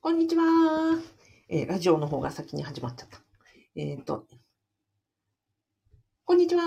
こんにちは。えーラジオの方が先に始まっちゃった。えっ、と、こんにちは。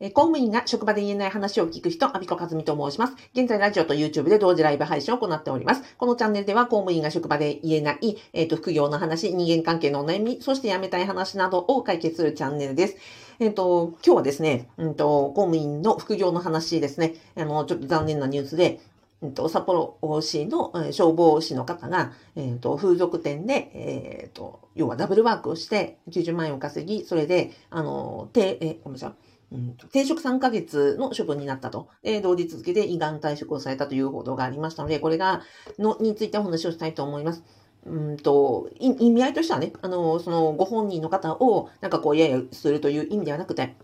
え公務員が職場で言えない話を聞く人、アビコカズミと申します。現在、ラジオと YouTube で同時ライブ配信を行っております。このチャンネルでは、公務員が職場で言えない、えっ、と、副業の話、人間関係のお悩み、そして辞めたい話などを解決するチャンネルです。えっ、と、今日はですね、うんと、公務員の副業の話ですね。あの、ちょっと残念なニュースで、うんと、札幌市のえー消防士の方が、えっ、と、風俗店で、えっ、と、要はダブルワークをして90万円を稼ぎ、それで、あの、て、え、ごめんなさい。うん停職3ヶ月の処分になったと。で、同日付で依願退職をされたという報道がありましたので、これが、の、についてお話をしたいと思います。うんと、い意味合いとしてはね、あの、その、ご本人の方を、なんかこう、揶揄するという意味ではなくて、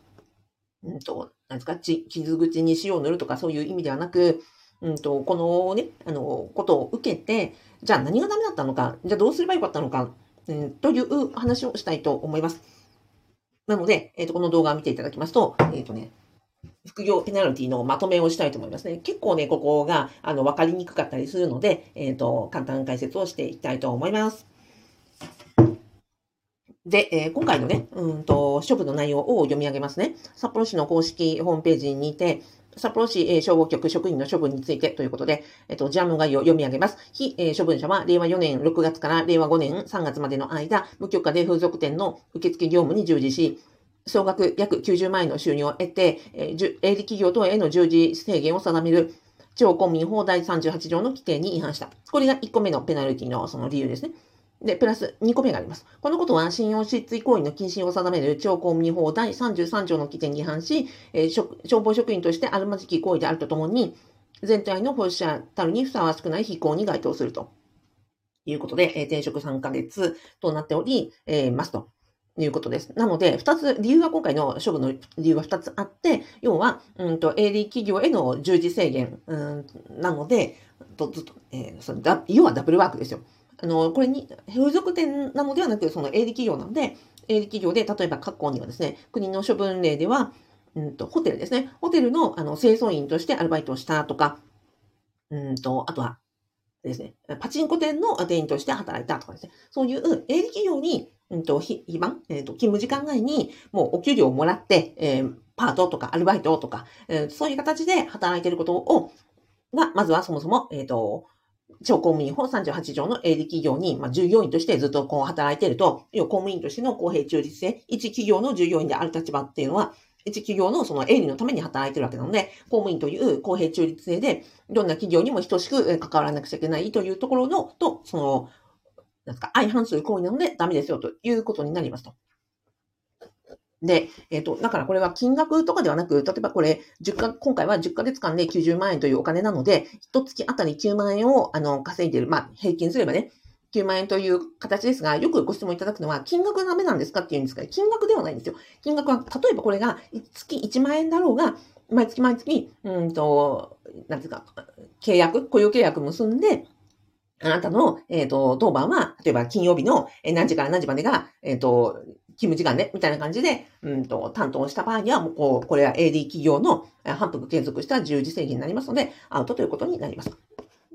うんと、なんですか、傷口に塩を塗るとかそういう意味ではなく、うんと、このね、あの、ことを受けて、じゃあ何がダメだったのか、じゃあどうすればよかったのか、うん、という話をしたいと思います。なので、えっ、と、この動画を見ていただきますと、えっ、とね、副業ペナルティのまとめをしたいと思いますね。結構ね、ここが、あの、わかりにくかったりするので、えっ、と、簡単解説をしていきたいと思います。で、えー今回のね、うんと、処分の内容を読み上げますね。札幌市の公式ホームページにて、札幌市え消防局職員の処分についてということで、えっと、事案の概要を読み上げます。非、え処分者は、令和4年6月から令和5年3月までの間、無許可で風俗店の受付業務に従事し、総額約90万円の収入を得て、え営利企業等への従事制限を定める、地方公民法第38条の規定に違反した。これが1個目のペナルティのその理由ですね。で、プラス2個目があります。このことは、信用失墜行為の禁止を定める地方公務員法第33条の規定に違反し、えー職消防職員としてあるまじき行為であるとともに、全体の報酬者たるにふさわしくない非行に該当するということで、えー停職3ヶ月となっており、えーますと。いうことです。なので、二つ、理由は今回の処分の理由は二つあって、要は、うんと、営利企業への従事制限、うん、なので、とずっと、えー要はダブルワークですよ。あの、これに、風俗店なのではなく、その営利企業なので、営利企業で、例えば過去にはですね、国の処分例では、うんと、ホテルですね。ホテルの、あの、清掃員としてアルバイトをしたとか、うんと、あとは、ですね、パチンコ店の店員として働いたとかですね、そういう営利企業に、うんと、非番、えっ、と、勤務時間外に、もうお給料をもらって、えーパートとかアルバイトとか、えーそういう形で働いていることを、が、まずはそもそも、えっ、と、地方公務員法38条の営利企業に、まあ、従業員としてずっとこう働いていると、要は公務員としての公平中立性、一企業の従業員である立場っていうのは、一企業のその営利のために働いてるわけなので、公務員という公平中立性で、どんな企業にも等しく関わらなくちゃいけないというところの、と、その、なんですか、相反する行為なのでダメですよということになりますと。で、えっ、と、だからこれは金額とかではなく、例えばこれ、10か、今回は10ヶ月間で90万円というお金なので、一月あたり9万円を、あの、稼いでいる、まあ、平均すればね、9万円という形ですが、よくご質問いただくのは、金額がダメなんですかっていうんですが、金額ではないんですよ。金額は、例えばこれが月1万円だろうが、毎月毎月、うんと、なんていうか、契約、雇用契約結んで、あなたの、えっ、と、当番は、例えば金曜日の何時から何時までが、えっ、と、勤務時間ね、みたいな感じで、うんと、担当した場合には、もう、こう、これは AD 企業の反復継続した従事制限になりますので、アウトということになります。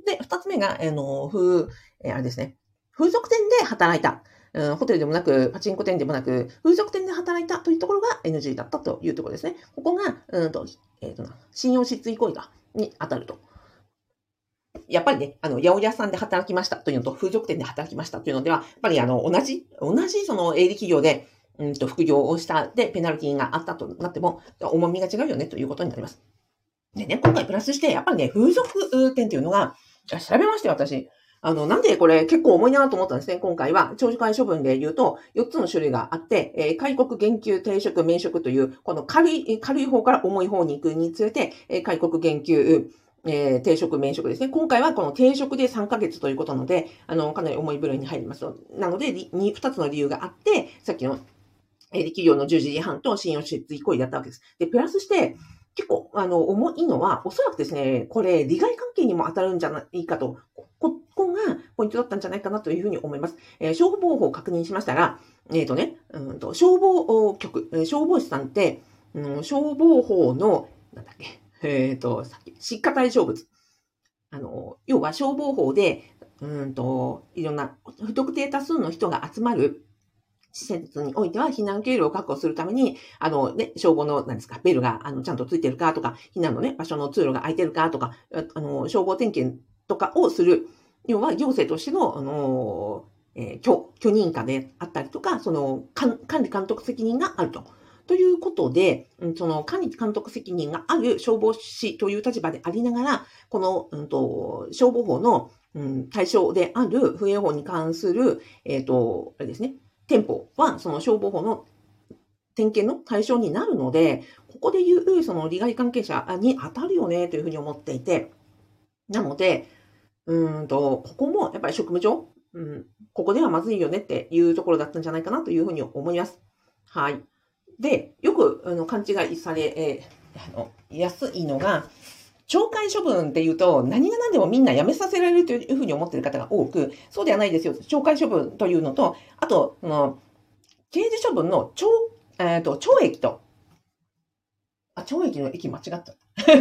で、二つ目が、あの、風、えあれですね。風俗店で働いた。うん、ホテルでもなく、パチンコ店でもなく、風俗店で働いたというところが NG だったというところですね。ここが、うんと、えっ、と、信用失墜行為が、に当たると。やっぱりね、あの、八百屋さんで働きましたというのと、風俗店で働きましたというのでは、やっぱりあの、同じ、同じその営利企業で、うんと、副業をした、で、ペナルティがあったとなっても、重みが違うよねということになります。でね、今回プラスして、やっぱりね、風俗店っていうのが、調べましたよ、私。あの、なんでこれ結構重いなと思ったんですね、今回は。長時間処分で言うと、4つの種類があって、えー開国、減給、定職、免職という、この軽い、軽い方から重い方に行くにつれて、えー開国、減給、えー定職、免職ですね。今回はこの定職で3ヶ月ということなので、あの、かなり重い部類に入ります。なので、りに2つの理由があって、さっきの、えー企業の従事違反と信用失墜行為だったわけです。で、プラスして、結構、あの、重いのは、おそらくですね、これ、利害関係にも当たるんじゃないかと、ここがポイントだったんじゃないかなというふうに思います。えー消防法を確認しましたが、えっ、とね、うんと、消防局、消防士さんって、うん、消防法の、なんだっけ、えっ、と、さっき、失火対象物。あの、要は消防法で、うんと、いろんな不特定多数の人が集まる施設においては避難経路を確保するために、あのね、消防の、何ですか、ベルが、あの、ちゃんとついてるかとか、避難のね、場所の通路が空いてるかとか、あの、消防点検とかをする、要は行政としての、あの、えー、許、許認可であったりとか、その、管理監督責任があると。ということで、その管理監督責任がある消防士という立場でありながら、この、うんと、消防法の、うん、対象である不衛法に関する、えっ、ー、と、あれですね、店舗はその消防法の点検の対象になるので、ここで言うその利害関係者に当たるよねというふうに思っていて、なので、うんと、ここもやっぱり職務上、うん、ここではまずいよねっていうところだったんじゃないかなというふうに思います。はい。で、よくあの勘違いされ、えー、あの安いのが、懲戒処分っていうと、何が何でもみんな辞めさせられるというふうに思っている方が多く、そうではないですよ。懲戒処分というのと、あと、あの刑事処分の懲,、えーと、懲役と、懲役の駅間違った。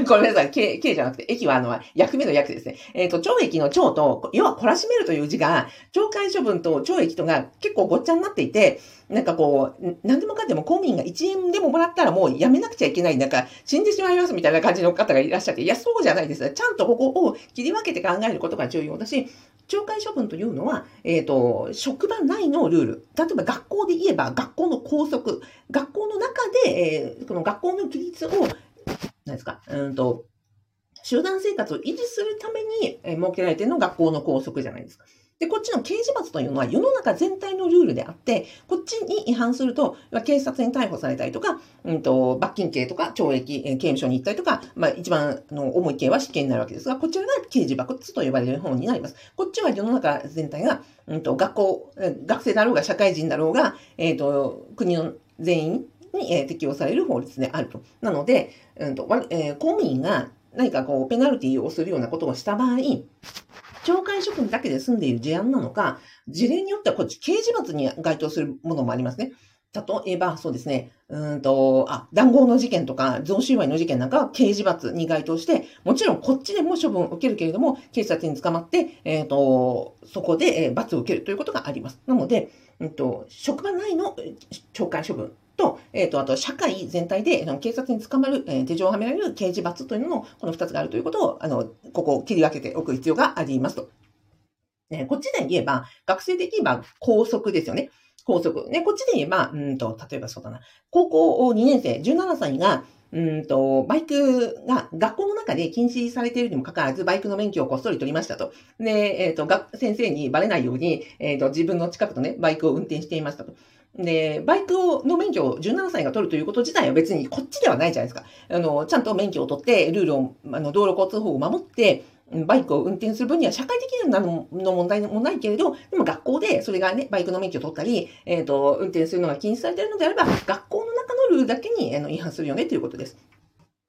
ごめんなさい。K、K じゃなくて、駅はあの、役目の役ですね。えっ、ー、と、懲役の懲と、要は懲らしめるという字が、懲戒処分と懲役とが結構ごっちゃになっていて、なんかこう、何でもかんでも公務員が1円でももらったらもう辞めなくちゃいけない、なんか死んでしまいますみたいな感じの方がいらっしゃって、いや、そうじゃないです。ちゃんとここを切り分けて考えることが重要だし、懲戒処分というのは、えっ、ー、と、職場内のルール。例えば学校で言えば学校の校則。学校の中で、えー、この学校の規律を何ですか、うんと、集団生活を維持するために、設けられているのが学校の校則じゃないですか。で、こっちの刑事罰というのは世の中全体のルールであって、こっちに違反すると、警察に逮捕されたりとか、うんと、罰金刑とか懲役、刑務所に行ったりとか、まあ一番の重い刑は死刑になるわけですが、こちらが刑事罰と呼ばれる方になります。こっちは世の中全体が、うんと、学校、学生だろうが社会人だろうが、え、ー、と、国の全員に、適用される法律であると。なので、うんとえー、公務員が何かこう、ペナルティをするようなことをした場合、懲戒処分だけで済んでいる事案なのか、事例によってはこっち刑事罰に該当するものもありますね。例えば、そうですね、うんと、あ、談合の事件とか、贈収賄の事件なんかは刑事罰に該当して、もちろんこっちでも処分を受けるけれども、警察に捕まって、えっ、ー、と、そこで、え罰を受けるということがあります。なので、うんと、職場内の懲戒処分と、えっ、ー、と、あと、社会全体で、警察に捕まる、えー、手錠をはめられる刑事罰というのも、この2つがあるということを、あの、ここを切り分けておく必要がありますと。ね、こっちで言えば、学生で言えば校則ですよね。校則。ね、こっちで言えば、うんと、例えばそうだな。高校2年生、17歳が、うんと、バイクが学校の中で禁止されているにもかかわらず、バイクの免許をこっそり取りましたと。で、えっ、ー、と、先生にバレないように、えっ、ー、と、自分の近くとね、バイクを運転していましたと。で、バイクの免許を17歳が取るということ自体は別にこっちではないじゃないですか。あの、ちゃんと免許を取って、ルールを、あの、道路交通法を守って、バイクを運転する分には社会的なの問題もないけれど、でも学校でそれがね、バイクの免許を取ったり、えっ、ー、と、運転するのが禁止されているのであれば、学校の中のルールだけにあの違反するよねということです。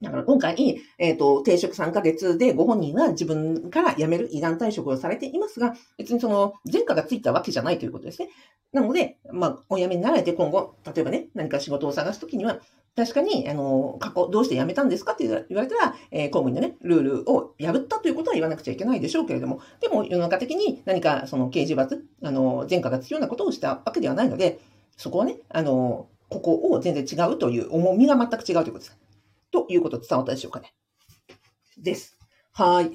だから今回、えっ、ー、と、定職3ヶ月でご本人は自分から辞める依願退職をされていますが、別にその前科がついたわけじゃないということですね。なので、まあ、お辞めになられて今後、例えばね、何か仕事を探すときには、確かに、あの、過去、どうして辞めたんですかって言われたら、えー、公務員のね、ルールを破ったということは言わなくちゃいけないでしょうけれども、でも世の中的に何かその刑事罰、あの、前科がつくようなことをしたわけではないので、そこはね、あの、ここを全然違うという重みが全く違うということです。ということ伝わったでしょうかね。です。はい。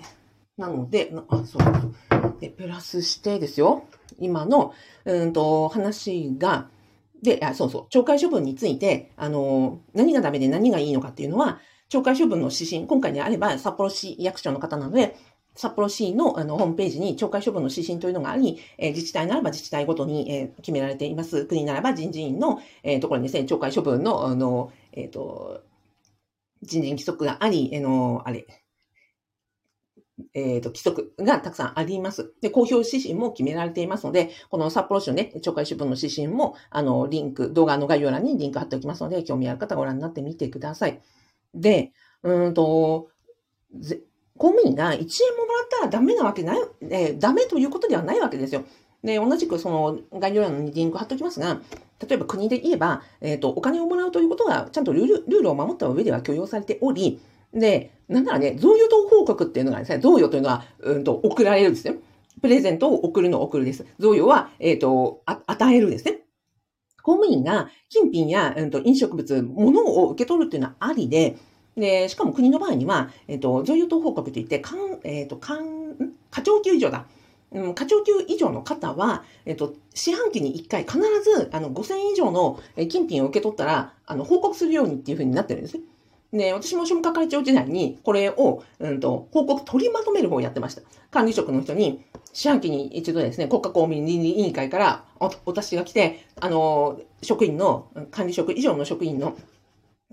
なので、あ、そう。で、プラスしてですよ。今の、うんと、話が、で、あ、そうそう、懲戒処分について、あの、何がダメで何がいいのかっていうのは、懲戒処分の指針、今回であれば札幌市役所の方なので、札幌市のあのホームページに懲戒処分の指針というのがあり、えー、自治体ならば自治体ごとに、えー、決められています。国ならば人事院の、えー、ところにですね、懲戒処分の、あの、えっ、と、人事規則があり、えの、あれ、えっ、ー、と、規則がたくさんあります。で、公表指針も決められていますので、この札幌市のね、懲戒処分の指針も、あの、リンク、動画の概要欄にリンク貼っておきますので、興味ある方ご覧になってみてください。で、うんと、公務員が1円ももらったらダメなわけない、えー、ダメということではないわけですよ。で、同じくその概要欄にリンク貼っておきますが、例えば国で言えば、えっ、ー、と、お金をもらうということが、ちゃんとルールルールを守った上では許容されており、で、なんならね、贈与等報告っていうのがですね、贈与というのは、うんと、送られるんですね。プレゼントを送るのを送るです。贈与は、えっ、ー、と、与えるですね。公務員が金品や、うん、と飲食物、物を受け取るっていうのはありで、で、しかも国の場合には、えっ、ー、と、贈与等報告といって、かん、えっ、ー、と、かん、課長級以上だ。課長級以上の方は、えっと、四半期に1回必ず、あの、5000円以上の金品を受け取ったら、あの、報告するようにっていうふうになってるんですね。で、私も庶務係長時代に、これを、うんと、報告取りまとめる方をやってました。管理職の人に、四半期に一度ですね、国家公務員倫理委員会からおお達しが来て、あの、職員の、管理職以上の職員の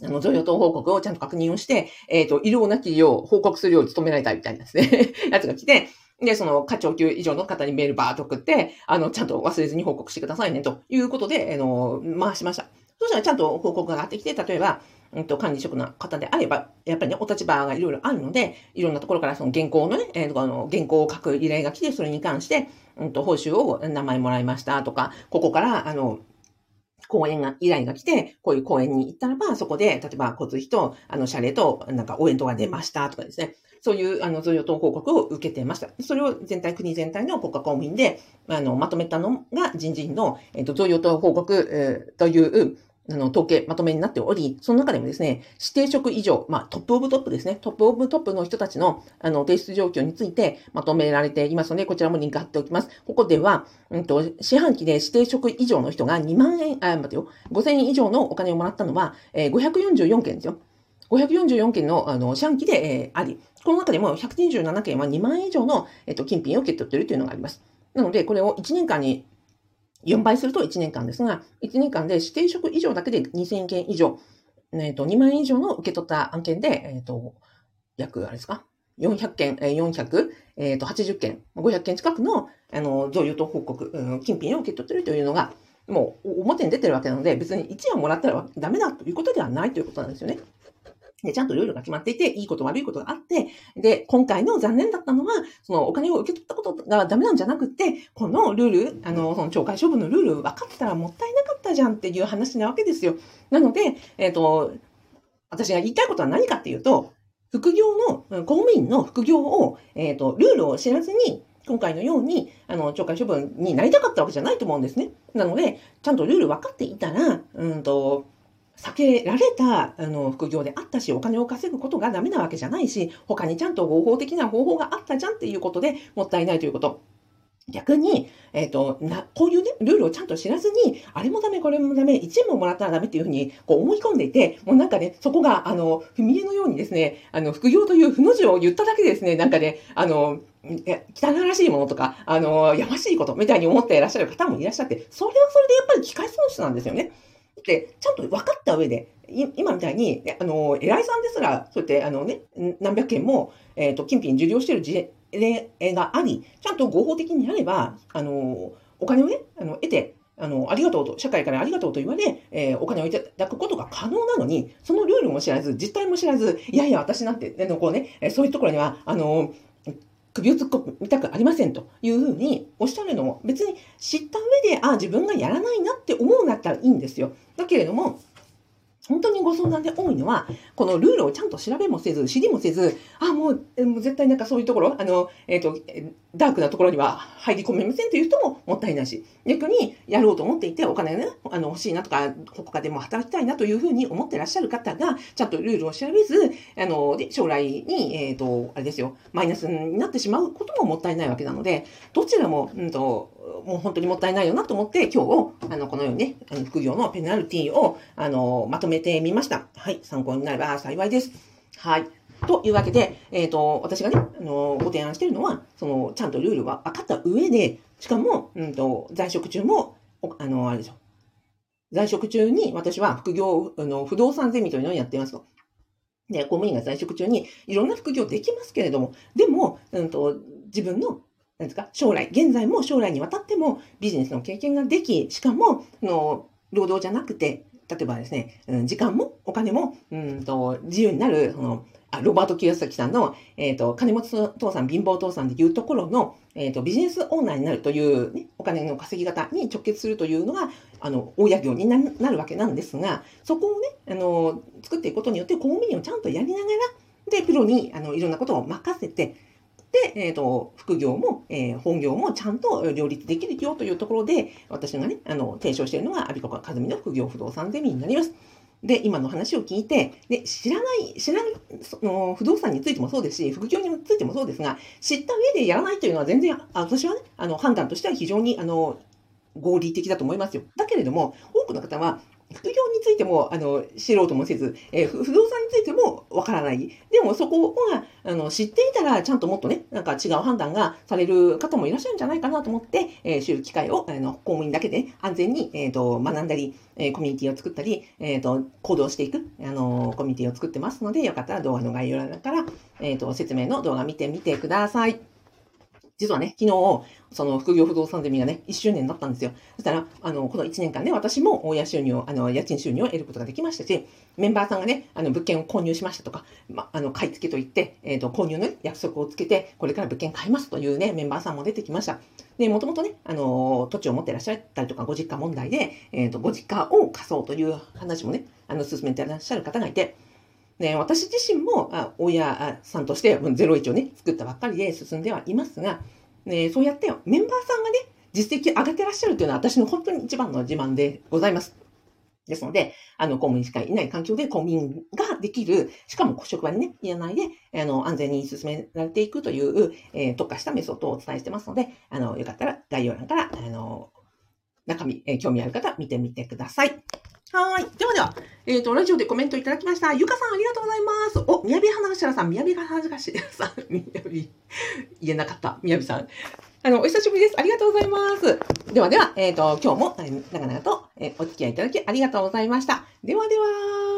あの、贈与等報告をちゃんと確認をして、えっ、ー、と、医療なきよう報告するよう努められたみたいなですね、やつが来て、で、その課長級以上の方にメールバーっと送って、あの、ちゃんと忘れずに報告してくださいね、ということで、あの、回しました。そしたらちゃんと報告が上がってきて、例えば、うんと、管理職の方であれば、やっぱりね、お立場がいろいろあるので、いろんなところからその原稿のね、えー、あの原稿を書く依頼が来て、それに関して、うんと、報酬を名前もらいましたとか、ここから、あの、講演が、依頼が来て、こういう講演に行ったらば、そこで、例えば交通費と、あの、謝礼と、なんか応援とか出ましたとかですね。そういう、あの、贈与等報告を受けてました。それを全体、国全体の国家公務員で、あの、まとめたのが人事院の、えっ、と、贈与等報告、えー、という、あの、統計、まとめになっており、その中でもですね、指定職以上、まあ、トップオブトップですね、トップオブトップの人たちの、あの、提出状況についてまとめられていますので、こちらもリンク貼っておきます。ここでは、うんと、四半期で指定職以上の人が2万円、あ、待てよ、5000円以上のお金をもらったのは、えー、544件ですよ。544件の、あの、四半期で、えー、あり、この中でも127件は2万円以上の、えっ、と、金品を受け取っているというのがあります。なので、これを1年間に4倍すると1年間ですが、1年間で指定職以上だけで2000件以上、えっ、ー、と、2万円以上の受け取った案件で、えっ、ー、と、約、あれですか ?400 件、えー、480件、500件近くの、あの、贈与と報告、うん、金品を受け取っているというのが、もう表に出てるわけなので、別に1円もらったらダメだということではないということなんですよね。で、ちゃんとルールが決まっていて、いいこと悪いことがあって、で、今回の残念だったのは、そのお金を受け取ったことがダメなんじゃなくて、このルール、あの、その懲戒処分のルール分かったらもったいなかったじゃんっていう話なわけですよ。なので、えっ、ー、と、私が言いたいことは何かっていうと、副業の、公務員の副業を、えっ、ー、と、ルールを知らずに、今回のように、あの、懲戒処分になりたかったわけじゃないと思うんですね。なので、ちゃんとルール分かっていたら、うんと、避けられたあの副業であったし、お金を稼ぐことがダメなわけじゃないし、他にちゃんと合法的な方法があったじゃんっていうことでもったいないということ。逆に、えっ、ー、と、な、こういうね、ルールをちゃんと知らずに、あれもダメ、これもダメ、1円ももらったらダメっていうふうに、こう思い込んでいて、もうなんかね、そこが、あの、踏み絵のようにですね、あの、副業という負の字を言っただけですね、なんかね、あの、汚らしいものとか、あの、やましいことみたいに思っていらっしゃる方もいらっしゃって、それはそれでやっぱり機械損失なんですよね。ってちゃんと分かった上で、今みたいに、あの、偉いさんですら、そうやって、あのね、何百件も、えっ、ー、と、金品受領している事例があり、ちゃんと合法的にやれば、あの、お金をね、あの、得て、あの、ありがとうと、社会からありがとうと言われ、えー、お金をいただくことが可能なのに、そのルールも知らず、実態も知らず、いやいや、私なんて、のこうね、そういうところには、あの、首を突っ込みたくありませんというふうにおっしゃるのも別に知った上で、ああ、自分がやらないなって思うんだったらいいんですよ。だけれども、本当にご相談で多いのは、このルールをちゃんと調べもせず、知りもせず、あ、もう、もう絶対なんかそういうところ、あの、えっ、ー、と、ダークなところには入り込めませんという人ももったいないし、逆にやろうと思っていて、お金がね、あの、欲しいなとか、他でも働きたいなというふうに思ってらっしゃる方が、ちゃんとルールを調べず、あの、で、将来に、えっ、ー、と、あれですよ、マイナスになってしまうことももったいないわけなので、どちらも、うんと、もう本当にもったいないよなと思って、今日、あの、このようにね、あの副業のペナルティを、あの、まとめてみました。はい、参考になれば幸いです。はい。というわけで、えっ、ー、と、私がね、あの、ご提案しているのは、その、ちゃんとルールは分かった上で、しかも、うんと、在職中も、あの、あれでしょ。在職中に私は副業、あの、不動産ゼミというのをやっていますと。で、公務員が在職中にいろんな副業できますけれども、でも、うんと、自分のなんですか、将来、現在も将来にわたってもビジネスの経験ができ、しかも、の労働じゃなくて、例えばですね、うん、時間もお金も、うんと、自由になる、その、あロバート・清崎さんの、えっ、ー、と、金持ち父さん、貧乏父さんでいうところの、えっ、ー、と、ビジネスオーナーになるという、ね、お金の稼ぎ方に直結するというのが、あの、大家業になるわけなんですが、そこをね、あの、作っていくことによって、公務員をちゃんとやりながら、で、プロに、あの、いろんなことを任せて、で、えっ、ー、と、副業も、えー、本業もちゃんと両立できるよというところで、私がね、あの、提唱しているのが、アビコカカズミの副業不動産ゼミになります。で、今の話を聞いて、で、知らない、知らない、その、不動産についてもそうですし、副業についてもそうですが、知った上でやらないというのは全然、あ私はね、あの、判断としては非常に、あの、合理的だと思いますよ。だけれども、多くの方は、副業についても、あの、知ろうともせず、えー、不動産についてもわからない。でもそこが、あの、知っていたら、ちゃんともっとね、なんか違う判断がされる方もいらっしゃるんじゃないかなと思って、えー、知る機会を、あの、公務員だけで安全に、え、ー、と、学んだり、えー、コミュニティを作ったり、え、ー、と、行動していく、あの、コミュニティを作ってますので、よかったら動画の概要欄から、えっ、と、説明の動画見てみてください。実はね、昨日、その副業不動産ゼミがね、1周年だったんですよ。そしたら、あの、この1年間ね、私も親収入を、あの、家賃収入を得ることができましたし、メンバーさんがね、あの、物件を購入しましたとか、ま、あの、買い付けと言って、えっ、ー、と、購入の、ね、約束をつけて、これから物件買いますというね、メンバーさんも出てきました。で、もともとね、あの、土地を持ってらっしゃったりとか、ご実家問題で、えっ、ー、と、ご実家を貸そうという話もね、あの、進めてらっしゃる方がいて、ね、私自身も、あ親さんとして01をね、作ったばっかりで進んではいますが、ね、そうやってメンバーさんがね、実績上げてらっしゃるというのは私の本当に一番の自慢でございます。ですので、あの、公務員しかいない環境で公務員ができる、しかも職場にね、言えないで、あの、安全に進められていくという、えー、特化したメソッドをお伝えしてますので、あの、よかったら概要欄から、あの、中身、えー、興味ある方見てみてください。はい。ではでは、えっ、ー、と、ラジオでコメントいただきました。ゆかさん、ありがとうございます。お、みやび花頭さん、みやび花頭さん、みやび、言えなかった。みやびさん。あの、お久しぶりです。ありがとうございます。ではでは、えっ、ー、と、今日も長々と、えー、お付き合いいただきありがとうございました。ではでは。